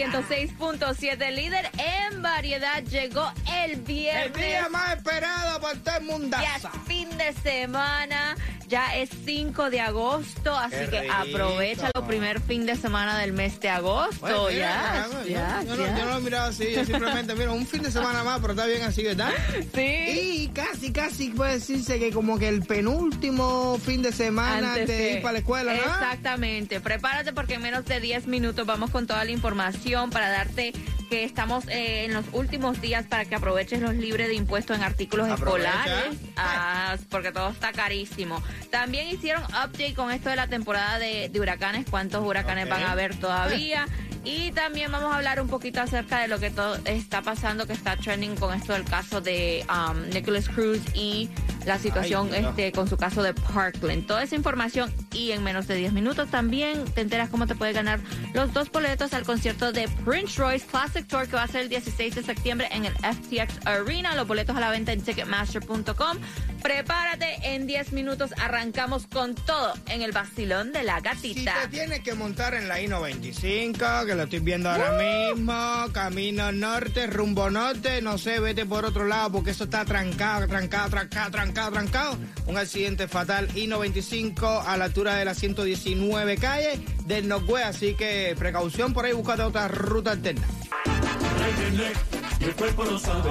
106.7, líder en variedad, llegó el viernes. El día más esperado por todo el mundo. Es fin de semana, ya es 5 de agosto, así Qué que rico. aprovecha el primer fin de semana del mes de agosto. Oye, mira, ya, caramba, yo- ya, yo, no, yo no lo he mirado así, yo simplemente miro un fin de semana más, pero está bien así, ¿verdad? Sí. Y casi, casi puede decirse que como que el penúltimo fin de semana Antes de de- ir para la escuela, ¿no? Exactamente. Prepárate porque en menos de 10 minutos vamos con toda la información para darte que estamos eh, en los últimos días para que aproveches los libres de impuestos en artículos Aprovecha. escolares, ah, porque todo está carísimo. También hicieron update con esto de la temporada de, de huracanes, cuántos huracanes van a haber todavía. Y también vamos a hablar un poquito acerca de lo que todo está pasando, que está trending con esto del caso de um, Nicholas Cruz y la situación Ay, este, con su caso de Parkland. Toda esa información y en menos de 10 minutos también te enteras cómo te puedes ganar los dos boletos al concierto de Prince Royce Classic Tour que va a ser el 16 de septiembre en el FTX Arena. Los boletos a la venta en ticketmaster.com. Prepárate, en 10 minutos arrancamos con todo en el vacilón de la Si gatita. te tienes que montar en la I-95, que lo estoy viendo ahora mismo, camino norte, rumbo norte, no sé, vete por otro lado porque eso está trancado, trancado, trancado, trancado, trancado. Un accidente fatal I-95 a la altura de la 119 calle del Norway, así que precaución por ahí, búscate otra ruta alterna. El viernes y el cuerpo lo sabe.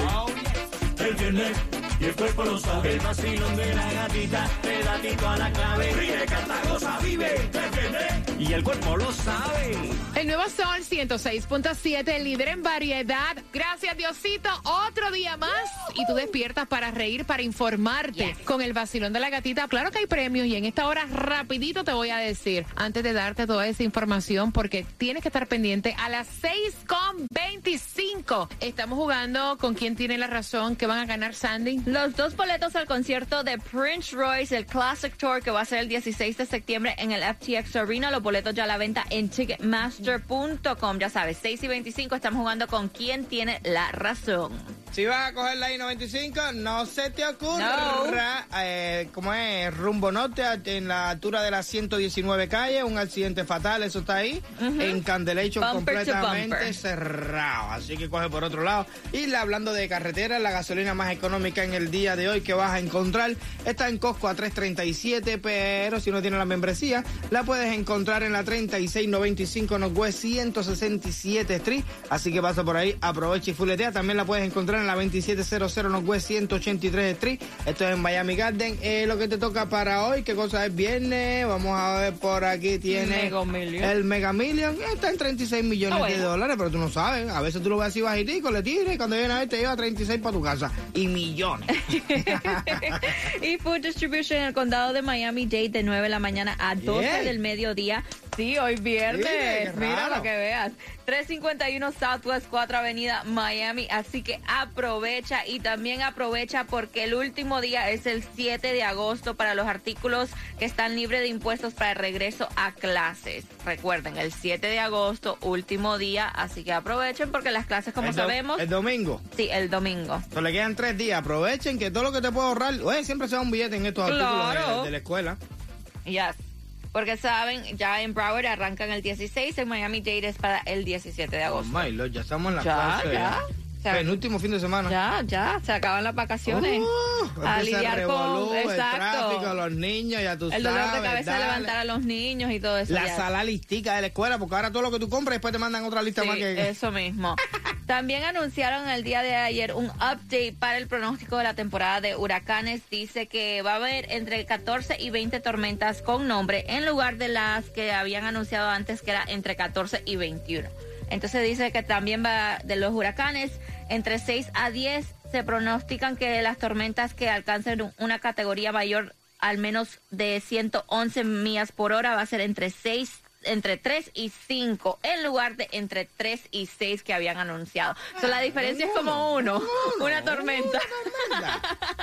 El viernes y el cuerpo lo sabe. El vacilón de la gatita. Pedatito a la clave. Ríe, canta, goza, vive. El viernes y el cuerpo lo sabe. El nuevo Sol 106.7, líder en variedad. Gracias, Diosito. Otro día más. Y tú despiertas para reír, para informarte con el vacilón de la gatita. Claro que hay premios y en esta hora rapidito te voy a decir, antes de darte toda esa información, porque tienes que estar pendiente a las 6.25. Estamos jugando con quien tiene la razón, que van a ganar Sandy. Los dos boletos al concierto de Prince Royce, el Classic Tour, que va a ser el 16 de septiembre en el FTX Arena. Los boletos ya a la venta en Ticketmaster.com. Ya sabes, 6 y 25 estamos jugando con quien tiene la razón. Si vas a coger la I-95, no se te ocurra, eh, como es, rumbo norte, en la altura de la 119 calle, un accidente fatal, eso está ahí, en Candelation Bumper completamente cerrado, así que coge por otro lado. Y la- hablando de carretera, la gasolina más económica en el día de hoy que vas a encontrar está en Costco a 337, pero si no tienes la membresía, la puedes encontrar en la 3695 Northwest 167 Street, así que pasa por ahí, aprovecha y fuletea, también la puedes encontrar en la 2700 Northwest 183 Street. Esto es en Miami Garden. Eh, lo que te toca para hoy, ¿qué cosa es viernes? Vamos a ver por aquí tiene Mega el Mega Million. Está en 36 millones Ah, bueno. de dólares, pero tú no sabes. A veces tú lo ves así bajitico, le tiras y cuando viene a ver te lleva 36 para tu casa. Y millones. y Food Distribution en el condado de Miami-Dade de 9 de la mañana a 12 Bien. del mediodía. Sí, hoy viernes. Qué Mira para que veas. 351 Southwest 4 Avenida Miami. Así que aprovecha y también aprovecha porque el último día es el 7 de agosto para los artículos que están libres de impuestos para el regreso a clases. Recuerden, el 7 de agosto, último día. Así que aprovechen porque las clases, como El sabemos, El domingo. sí, el domingo. Solo le quedan tres días. Aprovechen que todo lo que te puedo ahorrar, oye, siempre se da un billete en estos artículos Claro. de, de la escuela. Yes. Porque saben, ya en Broward arrancan el 16, en Miami Dade es para el 17 de Oh agosto. my lord, ya estamos en la Ya, clase. ya. O sea, Penúltimo fin de semana. ya, ya, se acaban las vacaciones. Uh, a el lidiar revolú, con, el exacto. tráfico, los niños, ya tú el dolor sabes. de cabeza dale. levantar a los niños y todo eso. La ya. sala listica de la escuela, porque ahora todo lo que tú compras después te mandan otra lista Sí, más que... eso mismo. También anunciaron el día de ayer un update para el pronóstico de la temporada de huracanes. Dice que va a haber entre 14 y 20 tormentas con nombre en lugar de las que habían anunciado antes que era entre 14 y 21. Entonces dice que también va de los huracanes entre 6 a 10 se pronostican que las tormentas que alcancen un- una categoría mayor al menos de 111 millas por hora va a ser entre 6 entre 3 y 5 en lugar de entre 3 y 6 que habían anunciado. So, la diferencia es como uno, una tormenta.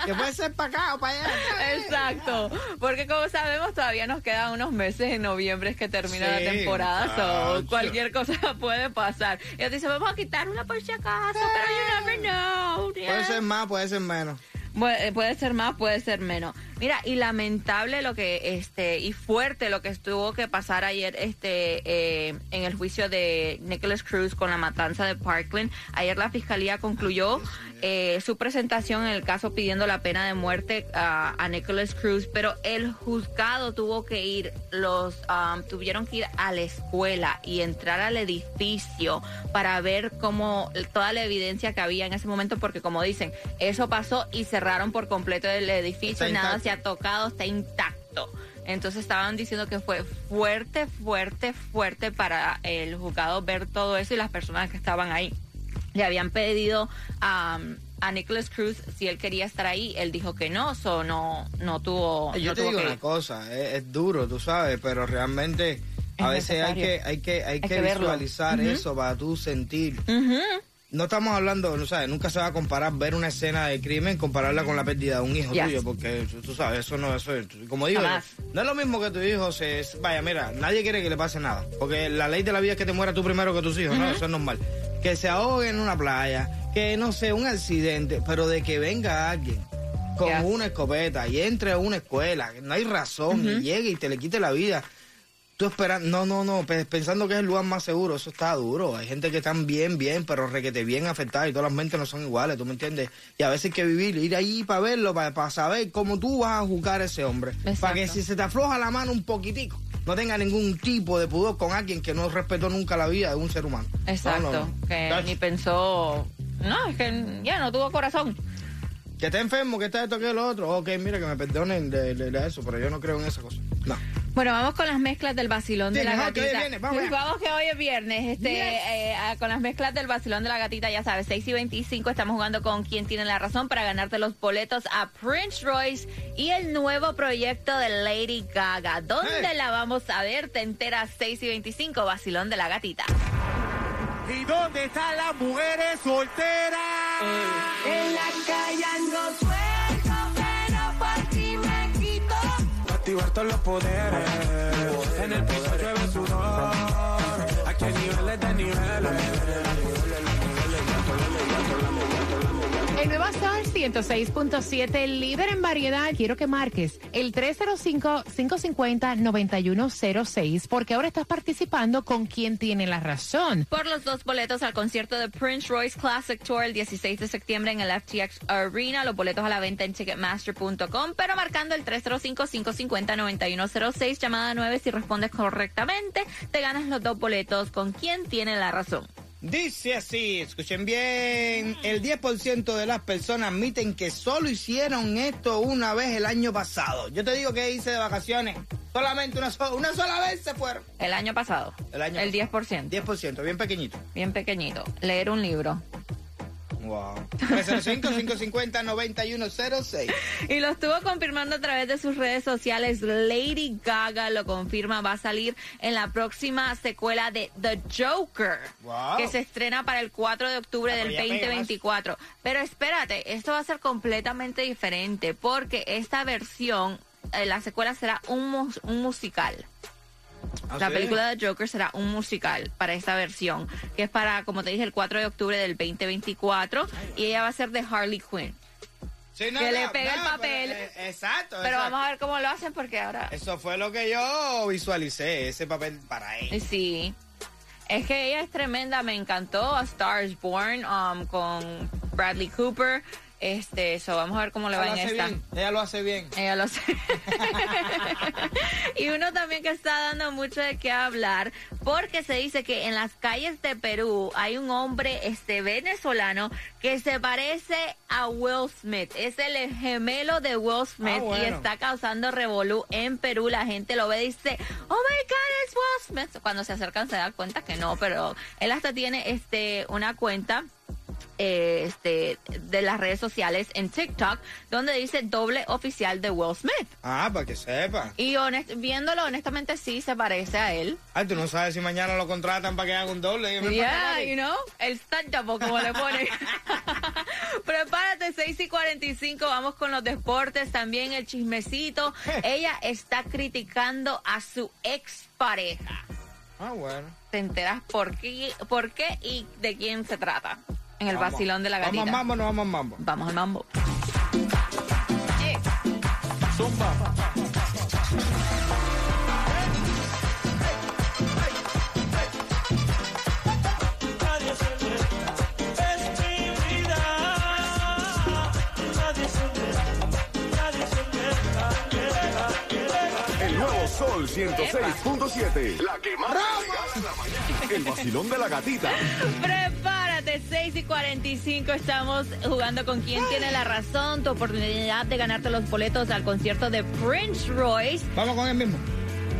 Que puede ser para acá o para allá. Exacto, porque como sabemos todavía nos quedan unos meses en noviembre es que termina la temporada, so, muchacho. cualquier cosa puede pasar. Y ellos dicen, vamos a quitar una por si acaso, pero you never know. Puede ser más, puede ser menos. Eh, Puede ser más, puede ser menos. Mira, y lamentable lo que, este, y fuerte lo que tuvo que pasar ayer, este, eh, en el juicio de Nicholas Cruz con la matanza de Parkland. Ayer la fiscalía concluyó eh, su presentación en el caso pidiendo la pena de muerte a, a Nicholas Cruz, pero el juzgado tuvo que ir, los um, tuvieron que ir a la escuela y entrar al edificio para ver cómo toda la evidencia que había en ese momento, porque como dicen, eso pasó y cerraron por completo el edificio, nada. Se ha tocado, está intacto. Entonces estaban diciendo que fue fuerte, fuerte, fuerte para el juzgado ver todo eso y las personas que estaban ahí. Le habían pedido a, a Nicholas Cruz si él quería estar ahí, él dijo que no, so no, no tuvo. Yo no te tuvo digo que una cosa, es, es duro, tú sabes, pero realmente a Es veces hay que, hay que, hay que, que verlo. visualizar eso para tú sentir. Ujú. No estamos hablando, no sabes, nunca se va a comparar ver una escena de crimen, compararla con la pérdida de un hijo Yes. tuyo, porque tú sabes, eso no, eso es, como digo, Jamás. no es lo mismo que tu hijo se, vaya, mira, nadie quiere que le pase nada, porque la ley de la vida es que te muera tú primero que tus hijos, ¿no? Eso es normal. Que se ahogue en una playa, que no sé, un accidente, pero de que venga alguien con Yes. una escopeta y entre a una escuela, que no hay razón, y llegue y te le quite la vida. Tú esperas, no, no, no, pe- pensando que es el lugar más seguro, eso está duro. Hay gente que están bien, bien, pero requete bien afectada y todas las mentes no son iguales, ¿tú me entiendes? Y a veces hay que vivir, ir ahí para verlo, para, saber cómo tú vas a juzgar a ese hombre. Exacto. Para que si se te afloja la mano un poquitico, no tenga ningún tipo de pudor con alguien que no respetó nunca la vida de un ser humano. No, Exacto, no, no. que ni pensó. No, es que ya no tuvo corazón. Que está enfermo, que está esto, que lo otro. Ok, mira, que me perdonen de, de- de eso, pero yo no creo en esa cosa. No. Bueno, vamos con las mezclas del vacilón Sí, de la mejor que hoy gatita. viene, vamos Sí, allá. vamos que hoy es viernes. Este, Yes. eh, con las mezclas del vacilón de la gatita, ya sabes, 6 y 25 estamos jugando con quien tiene la razón para ganarte los boletos a Prince Royce y el nuevo proyecto de Lady Gaga. ¿Dónde Hey. la vamos a ver? Te enteras 6 y 25, vacilón de la gatita. ¿Y dónde están las mujeres solteras? En la calle Activar todos los poderes. En el piso llueve sudor. Aquí hay niveles de niveles. El nuevo Sol 106.7, líder en variedad. Quiero que marques el 305-550-9106, porque ahora estás participando con quien tiene la razón. Por los dos boletos al concierto de Prince Royce Classic Tour el 16 de septiembre en el FTX Arena. Los boletos a la venta en Ticketmaster.com, pero marcando el 305-550-9106, llamada 9 si respondes correctamente, te ganas los dos boletos con quien tiene la razón. Dice así, escuchen bien, el 10% de las personas admiten que solo hicieron esto una vez el año pasado. Yo te digo que hice de vacaciones, solamente una, so- una sola vez se fueron. El año pasado. El año El pasado. 10%. 10%, bien pequeñito. Bien pequeñito. Leer un libro. Wow. 305-550-9106. Y lo estuvo confirmando a través de sus redes sociales. Lady Gaga lo confirma, va a salir en la próxima secuela de The Joker, Wow. que se estrena para el 4 de octubre Ah, del pero ya pega 2024. Pero espérate, esto va a ser completamente diferente porque esta versión, eh, la secuela será un, mus- un musical. ¿Ah, La sí? película de Joker será un musical para esta versión, que es para, como te dije, el 4 de octubre del 2024 y ella va a ser de Harley Quinn. Sí, no, que no, le pega el no, papel. pero, eh, exacto. Pero exacto. vamos a ver cómo lo hacen porque ahora... Eso fue lo que yo visualicé, ese papel para él. Sí. Es que ella es tremenda, me encantó A Star is Born um, con Bradley Cooper. Este, eso, vamos a ver cómo le va en hace esta. bien, ella lo hace bien. Ella lo sé. y uno también que está dando mucho de qué hablar, porque se dice que en las calles de Perú hay un hombre este venezolano que se parece a Will Smith. Es el gemelo de Will Smith Ah, bueno. y está causando revolú en Perú. La gente lo ve y dice, oh my God, es Will Smith. Cuando se acercan se dan cuenta que no, pero él hasta tiene este una cuenta eh, este, de las redes sociales en TikTok, donde dice doble oficial de Will Smith. Ah, para que sepa. Y honest- viéndolo, honestamente, sí se parece a él. Ay, tú no sabes si mañana lo contratan para que haga un doble. Yeah, you know, el stunt double, como le pone. Prepárate, 6 y 45, vamos con los deportes, también el chismecito. Ella está criticando a su expareja. Ah, bueno. Te enteras por qué, por qué y de quién se trata en el Vamos. vacilón de la Vamos gatita. a mambo, no vamos a mambo. Vamos al mambo. Se entera. El nuevo Sol 106.7. La que más la mañana. El vacilón de la gatita. Prepárate, 6 y 45 estamos jugando con quién tiene la razón, tu oportunidad de ganarte los boletos al concierto de Prince Royce. Vamos con el mismo.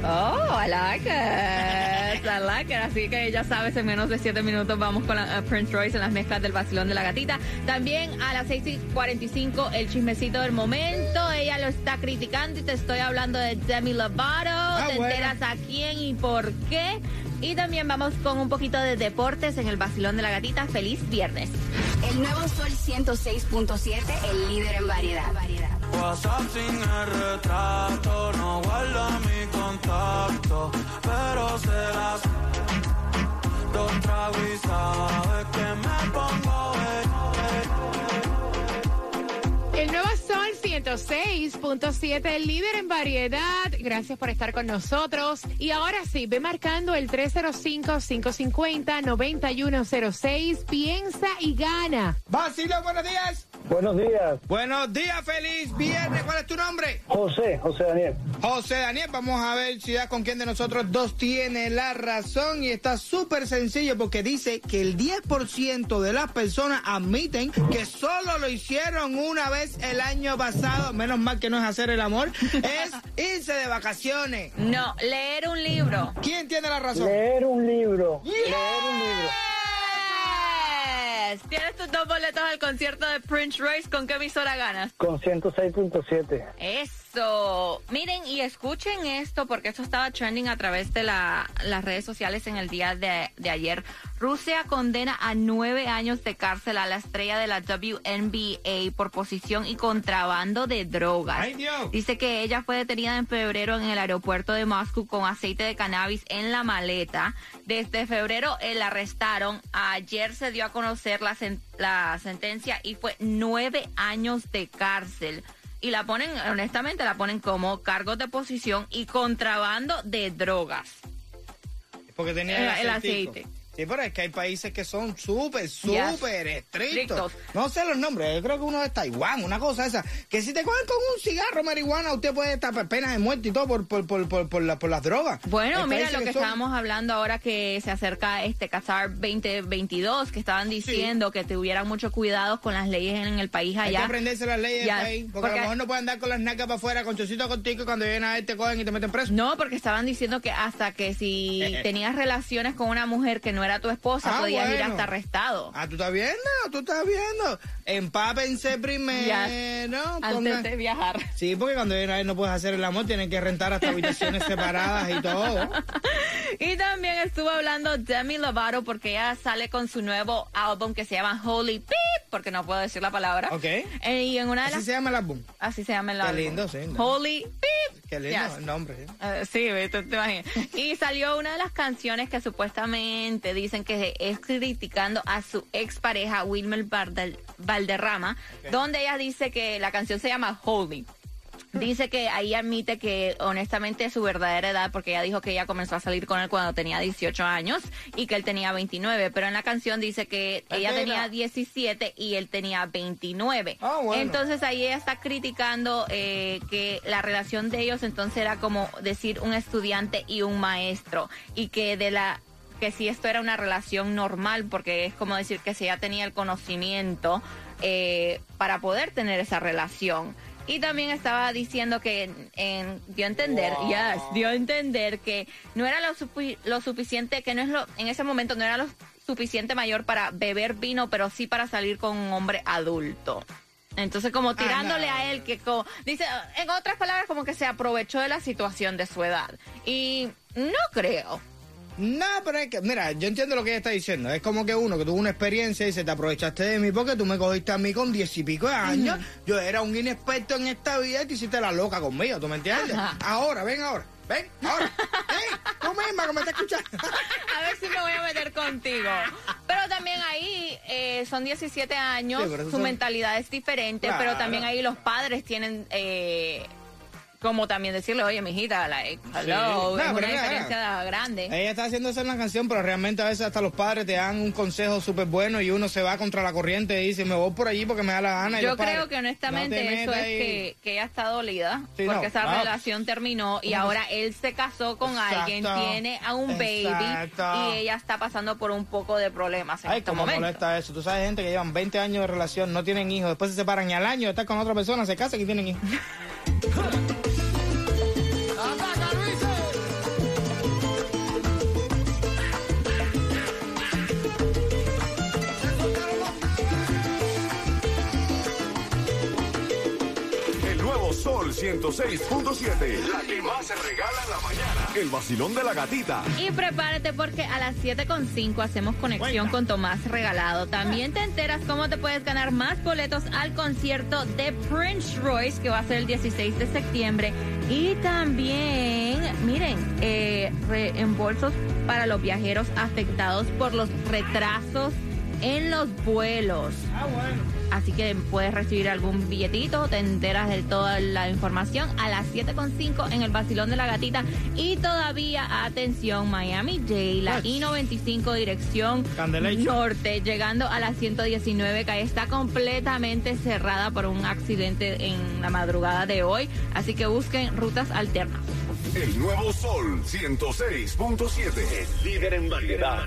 Oh, I like it. I like it. Así que ya sabes, en menos de 7 minutos vamos con la, uh, Prince Royce en las mezclas del vacilón de la gatita. También a las 6 y 45 el chismecito del momento. Ella lo está criticando y te estoy hablando de Demi Lovato. te bueno. enteras a quién y por qué. Y también vamos con un poquito de deportes en el vacilón de la gatita. Feliz viernes. El nuevo Sol 106.7, el líder en variedad. WhatsApp sin el retrato, 106.7, el líder en variedad. Gracias por estar con nosotros. Y ahora sí, ve marcando el 305-550-9106. Piensa y gana. Basilo, buenos días. Buenos días, Buenos días, feliz viernes. ¿Cuál es tu nombre? José, José Daniel. José Daniel, vamos a ver si da con quién de nosotros dos tiene la razón y está súper sencillo porque dice que el 10% de las personas admiten que solo lo hicieron una vez el año pasado, menos mal que no es hacer el amor, es irse de vacaciones. No, leer un libro. ¿Quién tiene la razón? Leer un libro. Yeah. Leer un libro. Yes. Tienes tus dos boletos al concierto de Prince Royce. ¿Con qué emisora ganas? Con 106.7. Eso. Miren y escuchen esto porque esto estaba trending a través de la- las redes sociales en el día de, de ayer. Rusia condena a nueve años de cárcel a la estrella de la WNBA por posesión y contrabando de drogas. Dice que ella fue detenida en febrero en el aeropuerto de Moscú con aceite de cannabis en la maleta. Desde febrero eh, la arrestaron. Ayer se dio a conocer la, sen- la sentencia y fue nueve años de cárcel. Y la ponen, honestamente, la ponen como cargos de posición y contrabando de drogas. Porque tenía El- el, aceite. Sí, pero es que hay países que son súper, Yes. súper estrictos. Estrictos. No sé los nombres, yo creo que uno es Taiwán, una cosa esa. Que si te cogen con un cigarro marihuana, usted puede estar pena de muerte y todo por, por, por, por, por, la- por las drogas. Bueno, Hay mira lo que son- estábamos hablando ahora que se acerca este Qatar 2022, que estaban diciendo que tuvieran mucho cuidado con las leyes en el país Hay que allá. aprenderse las leyes Yes, del país, porque, porque- a lo mejor no pueden andar con las nacas para afuera, con chocito contigo, y cuando vienen a ver te cogen y te meten preso. No, porque estaban diciendo que hasta que si tenías relaciones con una mujer que no era tu esposa, Ah, podías ir bueno. hasta arrestado. Ah, tú estás viendo, tú estás viendo. Empápense primero. Antes pongan- de viajar. Sí, porque cuando ver no puedes hacer el amor, tienen que rentar hasta habitaciones separadas y todo. Y también estuvo hablando Demi Lovato porque ella sale con su nuevo álbum que se llama Holy Beep, porque no puedo decir la palabra. Ok. Eh, y en una de Así las... se llama el álbum. Así se llama el Qué álbum. lindo, sí, ¿no? Holy Beep. Qué lindo Yes. el nombre. ¿sí? Eh, sí, te imaginas. Y salió una de las canciones que supuestamente dicen que es criticando a su expareja Wilmer Valdel- Valderrama, donde ella dice que la canción se llama Holy. Dice que ahí admite que honestamente su verdadera edad, porque ella dijo que ella comenzó a salir con él cuando tenía 18 años y que él tenía 29, pero en la canción dice que ella tenía 17 y él tenía 29. Ah, bueno. Entonces ahí ella está criticando eh, que la relación de ellos entonces era como decir un estudiante y un maestro y que de la que si esto era una relación normal porque es como decir que si ella tenía el conocimiento eh, para poder tener esa relación Y también estaba diciendo que en- en- dio a entender, yes, dio a entender que no era lo, sufi- lo suficiente, que no es lo, en ese momento no era lo suficiente mayor para beber vino, pero sí para salir con un hombre adulto. Entonces como tirándole a él que dice, en otras palabras como que se aprovechó de la situación de su edad. Y no creo. No, pero es que, mira, yo entiendo lo que ella está diciendo. Es como que uno que tuvo una experiencia y se te aprovechaste de mí porque tú me cogiste a mí con diez y pico de años. Yo era un inexperto en esta vida y te hiciste la loca conmigo, ¿tú me entiendes? Ajá. Ahora, ven ahora, ven, ahora. ven, tú misma que me estás escuchando. A ver si me voy a meter contigo. Pero también ahí eh, son 17 años, Sí, su son- mentalidad es diferente, pero también ahí los padres tienen... eh, como también decirle, oye, mijita, like, hello, No, es una diferencia grande. Ella está haciendo eso en la canción, pero realmente a veces hasta los padres te dan un consejo súper bueno y uno se va contra la corriente y dice, me voy por allí porque me da la gana. y Yo padres, creo que honestamente "No te eso es ahí". que, que ella está dolida Sí, porque no, esa no. relación terminó y ahora él se casó con Exacto. alguien, tiene a un baby y ella está pasando por un poco de problemas en Ay, este cómo momento. molesta eso. Tú sabes, gente que llevan 20 años de relación, no tienen hijos, después se separan y al año estar con otra persona, se casan y tienen hijos. 106.7. La que más se regala en la mañana. El vacilón de la gatita. Y prepárate porque a las 7.5 hacemos conexión con Tomás Regalado. También te enteras cómo te puedes ganar más boletos al concierto de Prince Royce que va a ser el 16 de septiembre. Y también, miren, eh, reembolsos para los viajeros afectados por los retrasos en los vuelos. Así que puedes recibir algún billetito, te enteras de toda la información a las 7.5 en el Basilón de la Gatita. Y todavía, atención, Miami J, la Ach. I-95 dirección norte, llegando a la 119, que está completamente cerrada por un accidente en la madrugada de hoy. Así que busquen rutas alternas. El nuevo Sol 106.7. El líder en variedad.